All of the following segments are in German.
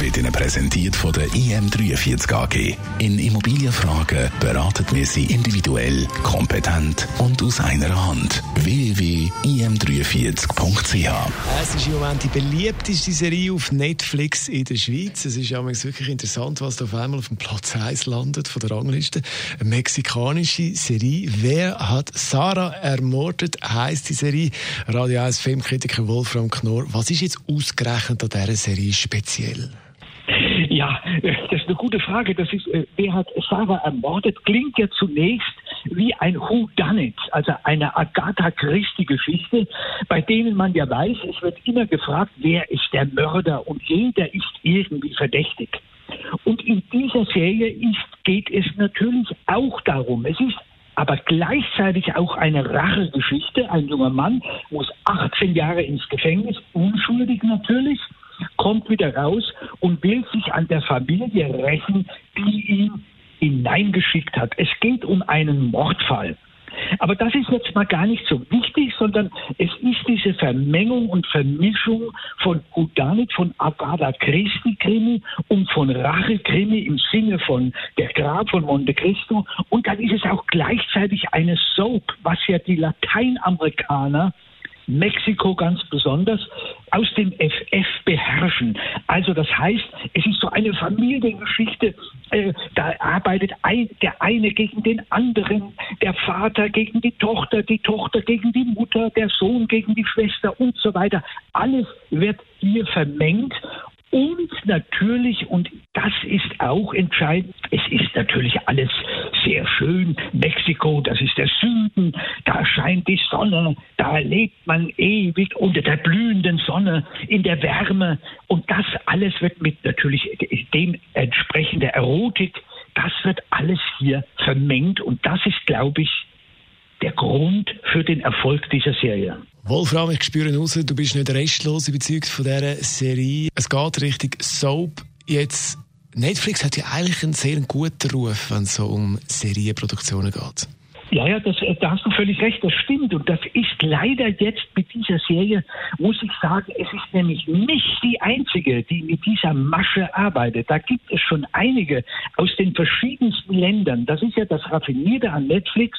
wird Ihnen präsentiert von der IM43 AG. In Immobilienfragen beraten wir Sie individuell, kompetent und aus einer Hand. www.im43.ch Es ist im Moment die beliebteste Serie auf Netflix in der Schweiz. Es ist ja wirklich interessant, was da auf einmal auf dem Platz 1 landet von der Rangliste. Eine mexikanische Serie. Wer hat Sarah ermordet? Heißt die Serie. Radio 1 Filmkritiker Wolfram Knorr. Was ist jetzt ausgerechnet an dieser Serie speziell? Eine gute Frage. Das ist, äh, wer hat Sarah ermordet? Klingt ja zunächst wie ein Who Done It, also eine Agatha Christie-Geschichte, bei denen man ja weiß, es wird immer gefragt, wer ist der Mörder und jeder ist irgendwie verdächtig. Und in dieser Serie ist, geht es natürlich auch darum. Es ist aber gleichzeitig auch eine Rachegeschichte. Ein junger Mann muss 18 Jahre ins Gefängnis, unschuldig natürlich kommt wieder raus und will sich an der Familie rächen, die ihn hineingeschickt hat. Es geht um einen Mordfall. Aber das ist jetzt mal gar nicht so wichtig, sondern es ist diese Vermengung und Vermischung von Gudanit, von Agatha Christi Krimi und von Rache Krimi im Sinne von Der Grab von Monte Cristo. Und dann ist es auch gleichzeitig eine Soap, was ja die Lateinamerikaner Mexiko ganz besonders, aus dem FF beherrschen. Also das heißt, es ist so eine Familiengeschichte, äh, da arbeitet ein, der eine gegen den anderen, der Vater gegen die Tochter, die Tochter gegen die Mutter, der Sohn gegen die Schwester und so weiter. Alles wird hier vermengt und natürlich, und das ist auch entscheidend, es ist natürlich alles sehr schön. Mexiko, das ist der Süden, da scheint die Sonne, da lebt man ewig unter der blühenden Sonne in der Wärme. Und das alles wird mit natürlich dem entsprechende Erotik, das wird alles hier vermengt. Und das ist, glaube ich, der Grund für den Erfolg dieser Serie. Wolfram, ich spüre raus, du bist nicht restlos überzeugt von dieser Serie. Es geht richtig Soap. Jetzt, Netflix hat ja eigentlich einen sehr guten Ruf, wenn es so um Serienproduktionen geht. Ja, ja, das, da hast du völlig recht, das stimmt. Und das ist leider jetzt mit dieser Serie, muss ich sagen, es ist nämlich nicht die einzige, die mit dieser Masche arbeitet. Da gibt es schon einige aus den verschiedensten Ländern. Das ist ja das Raffinierte an Netflix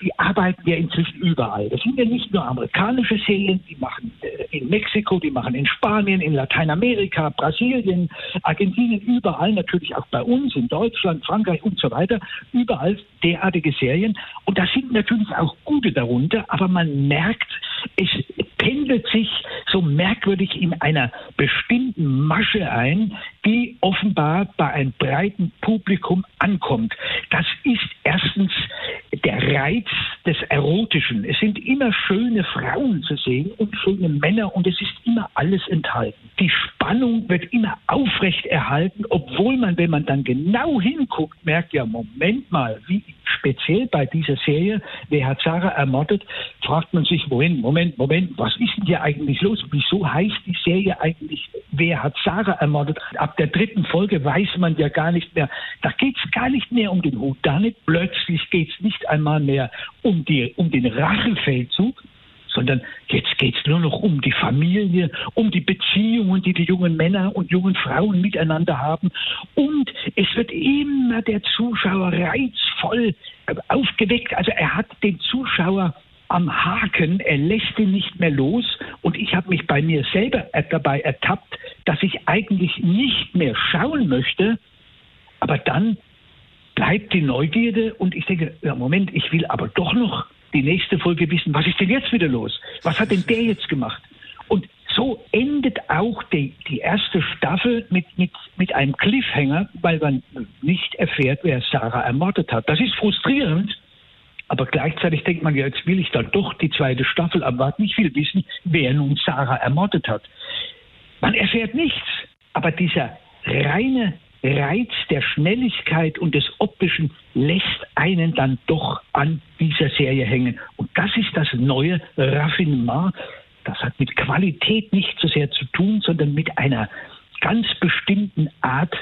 die arbeiten ja inzwischen überall. Das sind ja nicht nur amerikanische Serien, die machen äh, in Mexiko, die machen in Spanien, in Lateinamerika, Brasilien, Argentinien, überall, natürlich auch bei uns, in Deutschland, Frankreich und so weiter, überall derartige Serien. Und da sind natürlich auch gute darunter, aber man merkt, es pendelt sich so merkwürdig in einer bestimmten Masche ein, die offenbar bei einem breiten Publikum ankommt. Das ist erstens der Reiz des Erotischen. Es sind immer schöne Frauen zu sehen und schöne Männer und es ist immer alles enthalten. Die Spannung wird immer aufrecht erhalten, obwohl man, wenn man dann genau hinguckt, merkt, ja, Moment mal, wie speziell bei dieser Serie, wer hat Sarah ermordet, fragt man sich, Moment, Moment, Moment, was ist denn hier eigentlich los? Wieso heißt die Serie eigentlich, wer hat Sarah ermordet? Ab der dritten Folge weiß man ja gar nicht mehr, da geht es gar nicht mehr um den Hut, da plötzlich geht es nicht einmal mehr um, die, um den Rachefeldzug, sondern jetzt geht es nur noch um die Familie, um die Beziehungen, die die jungen Männer und jungen Frauen miteinander haben. Und es wird immer der Zuschauer reizvoll aufgeweckt. Also er hat den Zuschauer am Haken, er lässt ihn nicht mehr los. Und ich habe mich bei mir selber dabei ertappt, dass ich eigentlich nicht mehr schauen möchte, aber dann bleibt die Neugierde und ich denke, ja, Moment, ich will aber doch noch die nächste Folge wissen, was ist denn jetzt wieder los? Was hat denn der jetzt gemacht? Und so endet auch die, die erste Staffel mit, mit, mit einem Cliffhanger, weil man nicht erfährt, wer Sarah ermordet hat. Das ist frustrierend, aber gleichzeitig denkt man, ja, jetzt will ich dann doch die zweite Staffel abwarten. Ich will wissen, wer nun Sarah ermordet hat. Man erfährt nichts, aber dieser reine Reiz der Schnelligkeit und des Optischen lässt einen dann doch an dieser Serie hängen. Und das ist das neue Raffinement, Das hat mit Qualität nicht so sehr zu tun, sondern mit einer ganz bestimmten Art,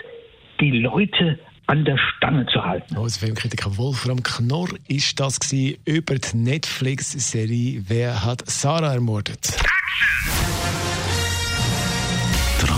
die Leute an der Stange zu halten. Als Filmkritiker Wolfram Knorr ist das über die Netflix-Serie Wer hat Sarah ermordet? Die